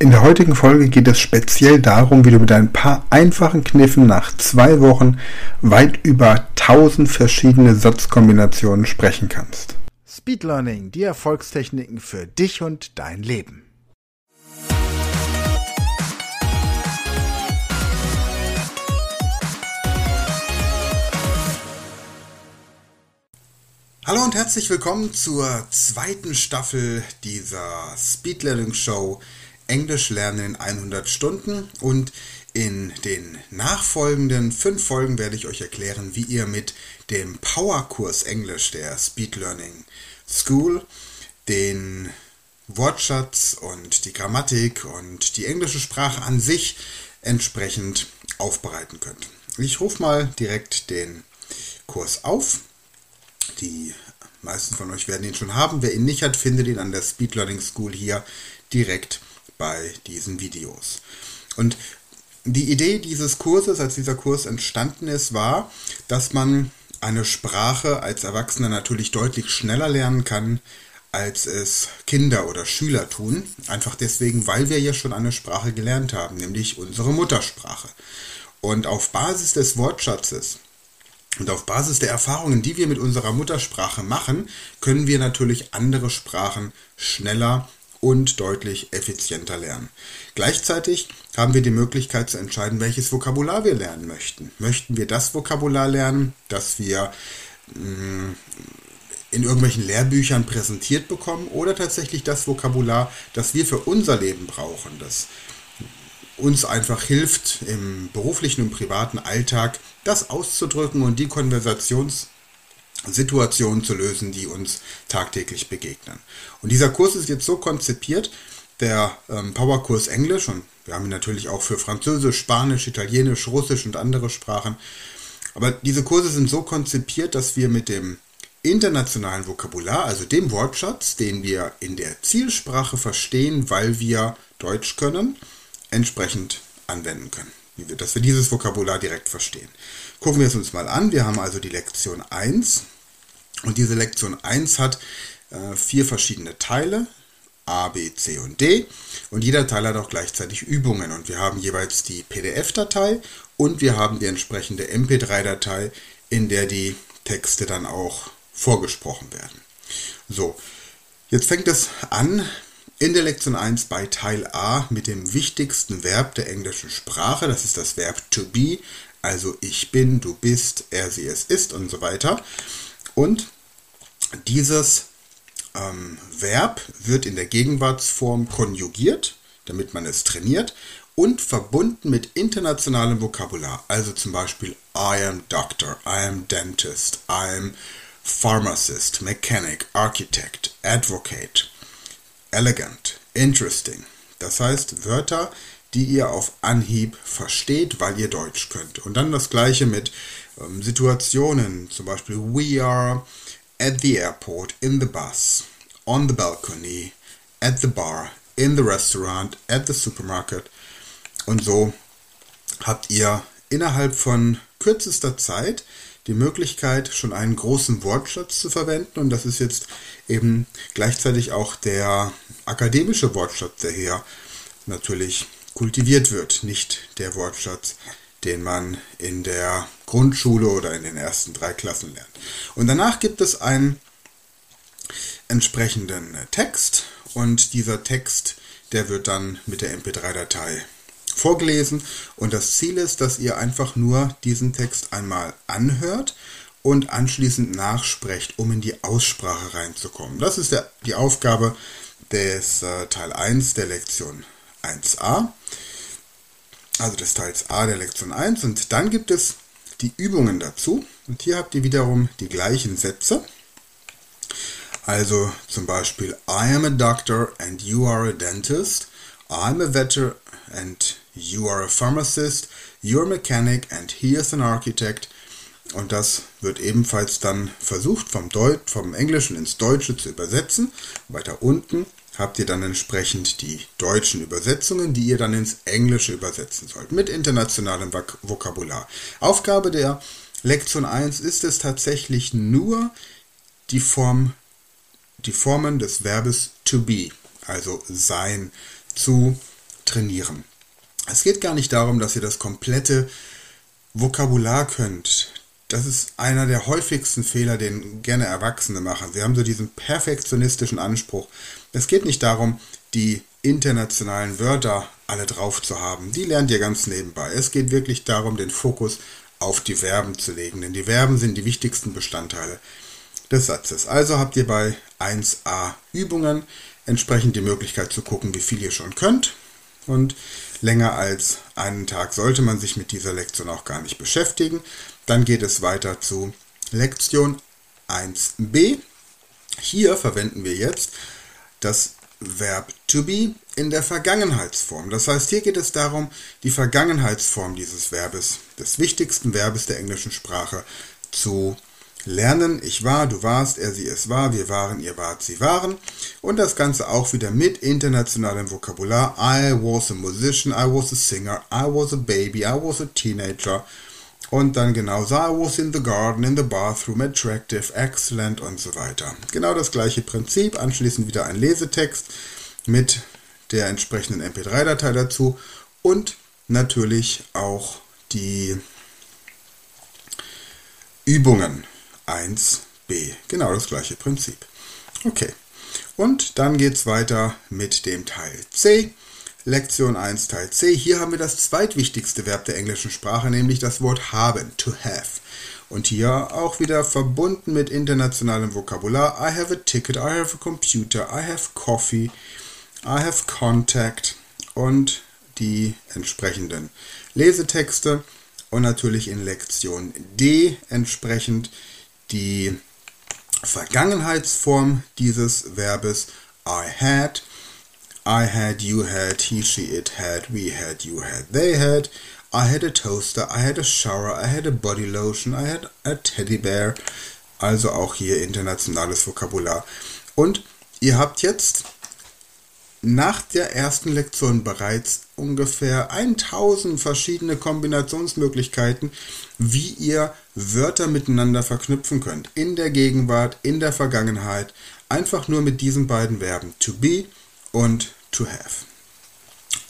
In der heutigen Folge geht es speziell darum, wie du mit ein paar einfachen Kniffen nach zwei Wochen weit über 1000 verschiedene Satzkombinationen sprechen kannst. Speed Learning, die Erfolgstechniken für dich und dein Leben. Hallo und herzlich willkommen zur zweiten Staffel dieser Speed Learning Show Englisch lernen in 100 Stunden und in den nachfolgenden fünf Folgen werde ich euch erklären, wie ihr mit dem Powerkurs Englisch der Speed Learning School den Wortschatz und die Grammatik und die englische Sprache an sich entsprechend aufbereiten könnt. Ich rufe mal direkt den Kurs auf. Die meisten von euch werden ihn schon haben. Wer ihn nicht hat, findet ihn an der Speed Learning School hier direkt bei diesen Videos. Und die Idee dieses Kurses, als dieser Kurs entstanden ist, war, dass man eine Sprache als Erwachsener natürlich deutlich schneller lernen kann, als es Kinder oder Schüler tun. Einfach deswegen, weil wir ja schon eine Sprache gelernt haben, nämlich unsere Muttersprache. Und auf Basis des Wortschatzes und auf Basis der Erfahrungen, die wir mit unserer Muttersprache machen, können wir natürlich andere Sprachen schneller und deutlich effizienter lernen. Gleichzeitig haben wir die Möglichkeit zu entscheiden, welches Vokabular wir lernen möchten. Möchten wir das Vokabular lernen, das wir mm, in irgendwelchen Lehrbüchern präsentiert bekommen oder tatsächlich das Vokabular, das wir für unser Leben brauchen, das uns einfach hilft, im beruflichen und privaten Alltag das auszudrücken und die Konversations- Situationen zu lösen, die uns tagtäglich begegnen. Und dieser Kurs ist jetzt so konzipiert, der ähm, Powerkurs Englisch, und wir haben ihn natürlich auch für Französisch, Spanisch, Italienisch, Russisch und andere Sprachen. Aber diese Kurse sind so konzipiert, dass wir mit dem internationalen Vokabular, also dem Wortschatz, den wir in der Zielsprache verstehen, weil wir Deutsch können, entsprechend anwenden können. Dass wir dieses Vokabular direkt verstehen. Gucken wir es uns mal an. Wir haben also die Lektion 1. Und diese Lektion 1 hat äh, vier verschiedene Teile. A, B, C und D. Und jeder Teil hat auch gleichzeitig Übungen. Und wir haben jeweils die PDF-Datei und wir haben die entsprechende MP3-Datei, in der die Texte dann auch vorgesprochen werden. So, jetzt fängt es an in der Lektion 1 bei Teil A mit dem wichtigsten Verb der englischen Sprache. Das ist das Verb to be, also ich bin, du bist, er, sie, es ist und so weiter. Und dieses ähm, Verb wird in der Gegenwartsform konjugiert, damit man es trainiert, und verbunden mit internationalem Vokabular. Also zum Beispiel I am doctor, I am dentist, I am pharmacist, mechanic, architect, advocate, elegant, interesting. Das heißt Wörter, die ihr auf Anhieb versteht, weil ihr Deutsch könnt. Und dann das gleiche mit ähm, Situationen, zum Beispiel We are at the airport, in the bus, on the balcony, at the bar, in the restaurant, at the supermarket. Und so habt ihr innerhalb von kürzester Zeit die Möglichkeit, schon einen großen Wortschatz zu verwenden. Und das ist jetzt eben gleichzeitig auch der akademische Wortschatz, der hier natürlich kultiviert wird, nicht der Wortschatz, den man in der Grundschule oder in den ersten drei Klassen lernt. Und danach gibt es einen entsprechenden Text und dieser Text, der wird dann mit der MP3-Datei vorgelesen und das Ziel ist, dass ihr einfach nur diesen Text einmal anhört und anschließend nachsprecht, um in die Aussprache reinzukommen. Das ist der, die Aufgabe des äh, Teil 1 der Lektion 1a, also des Teils A der Lektion 1. Und dann gibt es die Übungen dazu. Und hier habt ihr wiederum die gleichen Sätze. Also zum Beispiel, I am a doctor and you are a dentist. I'm a veteran and you are a pharmacist, you're a mechanic and he is an architect. Und das wird ebenfalls dann versucht vom, Deut vom Englischen ins Deutsche zu übersetzen. Weiter unten habt ihr dann entsprechend die deutschen Übersetzungen, die ihr dann ins Englische übersetzen sollt, mit internationalem Vokabular. Aufgabe der Lektion 1 ist es tatsächlich nur, die, Form, die Formen des Verbes to be, also sein, zu trainieren. Es geht gar nicht darum, dass ihr das komplette Vokabular könnt. Das ist einer der häufigsten Fehler, den gerne Erwachsene machen. Sie haben so diesen perfektionistischen Anspruch. Es geht nicht darum, die internationalen Wörter alle drauf zu haben. Die lernt ihr ganz nebenbei. Es geht wirklich darum, den Fokus auf die Verben zu legen, denn die Verben sind die wichtigsten Bestandteile des Satzes. Also habt ihr bei 1a Übungen entsprechend die Möglichkeit zu gucken, wie viel ihr schon könnt. Und länger als einen Tag sollte man sich mit dieser Lektion auch gar nicht beschäftigen. Dann geht es weiter zu Lektion 1b. Hier verwenden wir jetzt das Verb to be in der Vergangenheitsform. Das heißt, hier geht es darum, die Vergangenheitsform dieses Verbes, des wichtigsten Verbes der englischen Sprache, zu lernen. Ich war, du warst, er, sie, es war, wir waren, ihr wart, sie waren. Und das Ganze auch wieder mit internationalem Vokabular. I was a musician, I was a singer, I was a baby, I was a teenager. Und dann genauso, I was in the garden, in the bathroom, attractive, excellent und so weiter. Genau das gleiche Prinzip. Anschließend wieder ein Lesetext mit der entsprechenden MP3-Datei dazu und natürlich auch die Übungen 1b. Genau das gleiche Prinzip. Okay. Und dann geht es weiter mit dem Teil C. Lektion 1 Teil C. Hier haben wir das zweitwichtigste Verb der englischen Sprache, nämlich das Wort haben, to have. Und hier auch wieder verbunden mit internationalem Vokabular. I have a ticket, I have a computer, I have coffee, I have contact und die entsprechenden Lesetexte und natürlich in Lektion D entsprechend die Vergangenheitsform dieses Verbes I had. I had, you had, he, she, it had, we had, you had, they had. I had a toaster, I had a shower, I had a body lotion, I had a teddy bear. Also auch hier internationales Vokabular. Und ihr habt jetzt nach der ersten Lektion bereits ungefähr 1000 verschiedene Kombinationsmöglichkeiten, wie ihr Wörter miteinander verknüpfen könnt. In der Gegenwart, in der Vergangenheit. Einfach nur mit diesen beiden Verben to be und to have.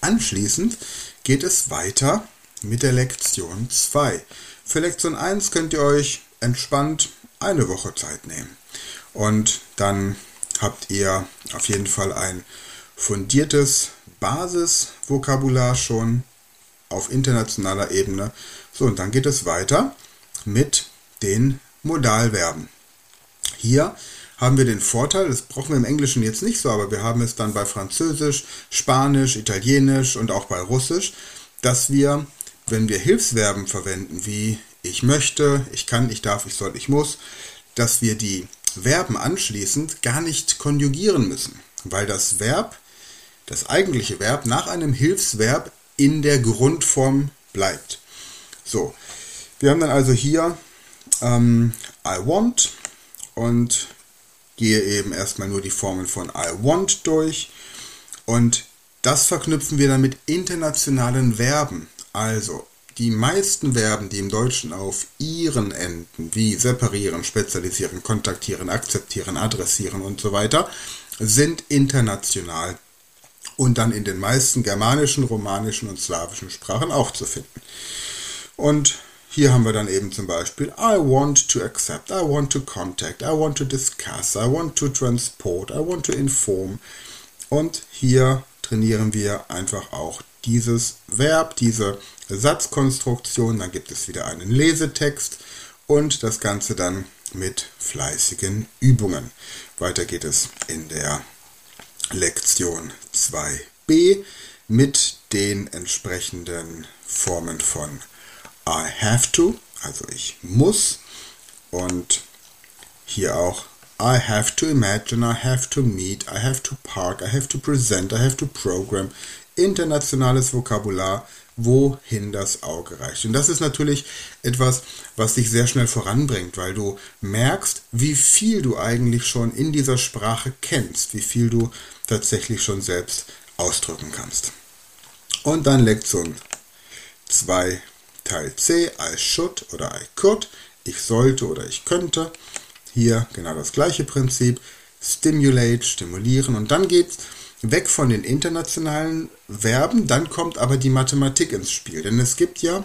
Anschließend geht es weiter mit der Lektion 2. Für Lektion 1 könnt ihr euch entspannt eine Woche Zeit nehmen. Und dann habt ihr auf jeden Fall ein fundiertes Basisvokabular schon auf internationaler Ebene. So, und dann geht es weiter mit den Modalverben. Hier haben wir den Vorteil, das brauchen wir im Englischen jetzt nicht so, aber wir haben es dann bei Französisch, Spanisch, Italienisch und auch bei Russisch, dass wir, wenn wir Hilfsverben verwenden wie ich möchte, ich kann, ich darf, ich soll, ich muss, dass wir die Verben anschließend gar nicht konjugieren müssen, weil das Verb das eigentliche Verb nach einem Hilfsverb in der Grundform bleibt. So, wir haben dann also hier ähm, I want und gehe eben erstmal nur die Formeln von I want durch und das verknüpfen wir dann mit internationalen Verben. Also die meisten Verben, die im Deutschen auf ihren enden, wie separieren, spezialisieren, kontaktieren, akzeptieren, adressieren und so weiter, sind international und dann in den meisten germanischen, romanischen und slawischen Sprachen auch zu finden. Und hier haben wir dann eben zum Beispiel I want to accept, I want to contact, I want to discuss, I want to transport, I want to inform. Und hier trainieren wir einfach auch dieses Verb, diese Satzkonstruktion. Dann gibt es wieder einen Lesetext und das Ganze dann mit fleißigen Übungen. Weiter geht es in der Lektion 2b mit den entsprechenden Formen von I have to, also ich muss, und hier auch I have to imagine, I have to meet, I have to park, I have to present, I have to program, internationales Vokabular, wohin das Auge reicht. Und das ist natürlich etwas, was dich sehr schnell voranbringt, weil du merkst, wie viel du eigentlich schon in dieser Sprache kennst, wie viel du tatsächlich schon selbst ausdrücken kannst. Und dann Lektion 2 Teil C, I should oder I could, ich sollte oder ich könnte. Hier genau das gleiche Prinzip, stimulate, stimulieren und dann geht es weg von den internationalen Verben, dann kommt aber die Mathematik ins Spiel, denn es gibt ja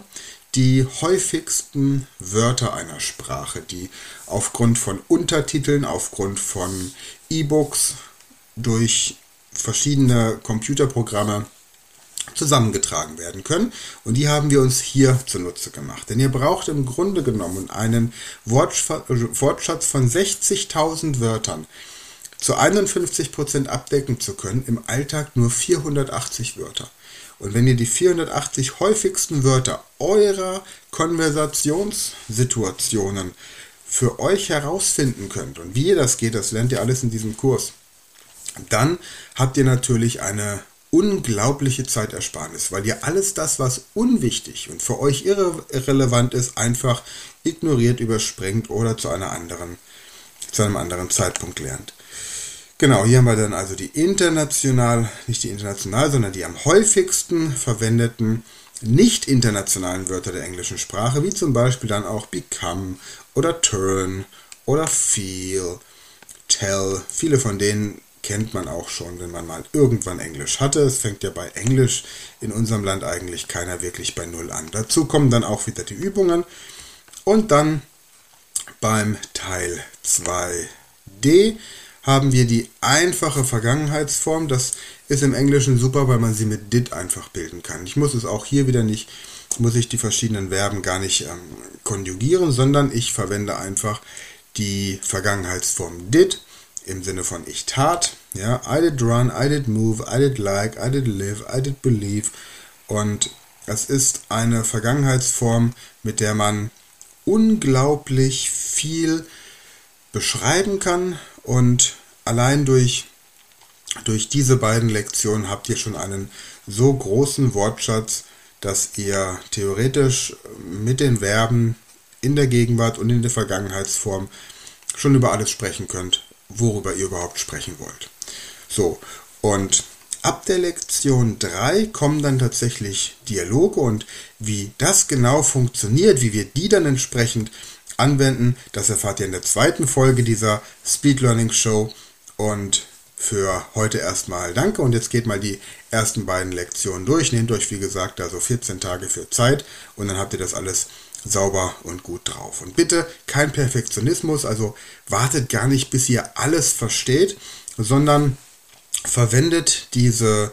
die häufigsten Wörter einer Sprache, die aufgrund von Untertiteln, aufgrund von E-Books durch verschiedene Computerprogramme zusammengetragen werden können. Und die haben wir uns hier zunutze gemacht. Denn ihr braucht im Grunde genommen einen Wortschatz von 60.000 Wörtern zu 51% abdecken zu können, im Alltag nur 480 Wörter. Und wenn ihr die 480 häufigsten Wörter eurer Konversationssituationen für euch herausfinden könnt, und wie ihr das geht, das lernt ihr alles in diesem Kurs, dann habt ihr natürlich eine unglaubliche Zeitersparnis, weil ihr alles das, was unwichtig und für euch irre irrelevant ist, einfach ignoriert, überspringt oder zu einer anderen, zu einem anderen Zeitpunkt lernt. Genau, hier haben wir dann also die international, nicht die international, sondern die am häufigsten verwendeten nicht internationalen Wörter der englischen Sprache, wie zum Beispiel dann auch become oder turn oder feel, tell. Viele von denen kennt man auch schon, wenn man mal irgendwann Englisch hatte. Es fängt ja bei Englisch in unserem Land eigentlich keiner wirklich bei Null an. Dazu kommen dann auch wieder die Übungen und dann beim Teil 2d haben wir die einfache Vergangenheitsform. Das ist im Englischen super, weil man sie mit did einfach bilden kann. Ich muss es auch hier wieder nicht, muss ich die verschiedenen Verben gar nicht ähm, konjugieren, sondern ich verwende einfach die Vergangenheitsform did im Sinne von ich tat. Ja, I did run, I did move, I did like, I did live, I did believe. Und es ist eine Vergangenheitsform, mit der man unglaublich viel beschreiben kann und allein durch, durch diese beiden Lektionen habt ihr schon einen so großen Wortschatz, dass ihr theoretisch mit den Verben in der Gegenwart und in der Vergangenheitsform schon über alles sprechen könnt, worüber ihr überhaupt sprechen wollt. So, und ab der Lektion 3 kommen dann tatsächlich Dialoge und wie das genau funktioniert, wie wir die dann entsprechend anwenden. Das erfahrt ihr in der zweiten Folge dieser Speed Learning Show. Und für heute erstmal danke. Und jetzt geht mal die ersten beiden Lektionen durch. Nehmt euch, wie gesagt, da so 14 Tage für Zeit und dann habt ihr das alles sauber und gut drauf. Und bitte kein Perfektionismus, also wartet gar nicht, bis ihr alles versteht, sondern verwendet diese,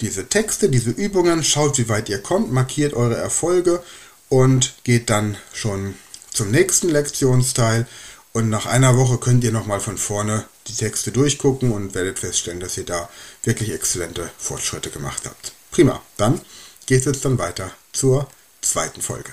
diese Texte, diese Übungen, schaut, wie weit ihr kommt, markiert eure Erfolge und geht dann schon zum nächsten Lektionsteil und nach einer Woche könnt ihr nochmal von vorne die Texte durchgucken und werdet feststellen, dass ihr da wirklich exzellente Fortschritte gemacht habt. Prima, dann geht es jetzt dann weiter zur zweiten Folge.